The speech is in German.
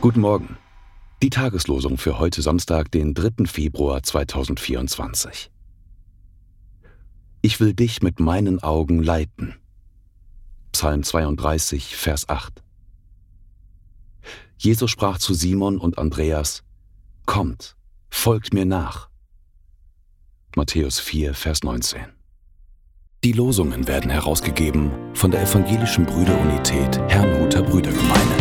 Guten Morgen. Die Tageslosung für heute Samstag, den 3. Februar 2024. Ich will dich mit meinen Augen leiten. Psalm 32, Vers 8. Jesus sprach zu Simon und Andreas, Kommt, folgt mir nach. Matthäus 4, Vers 19. Die Losungen werden herausgegeben von der Evangelischen Brüderunität Herrnhuter Brüdergemeine.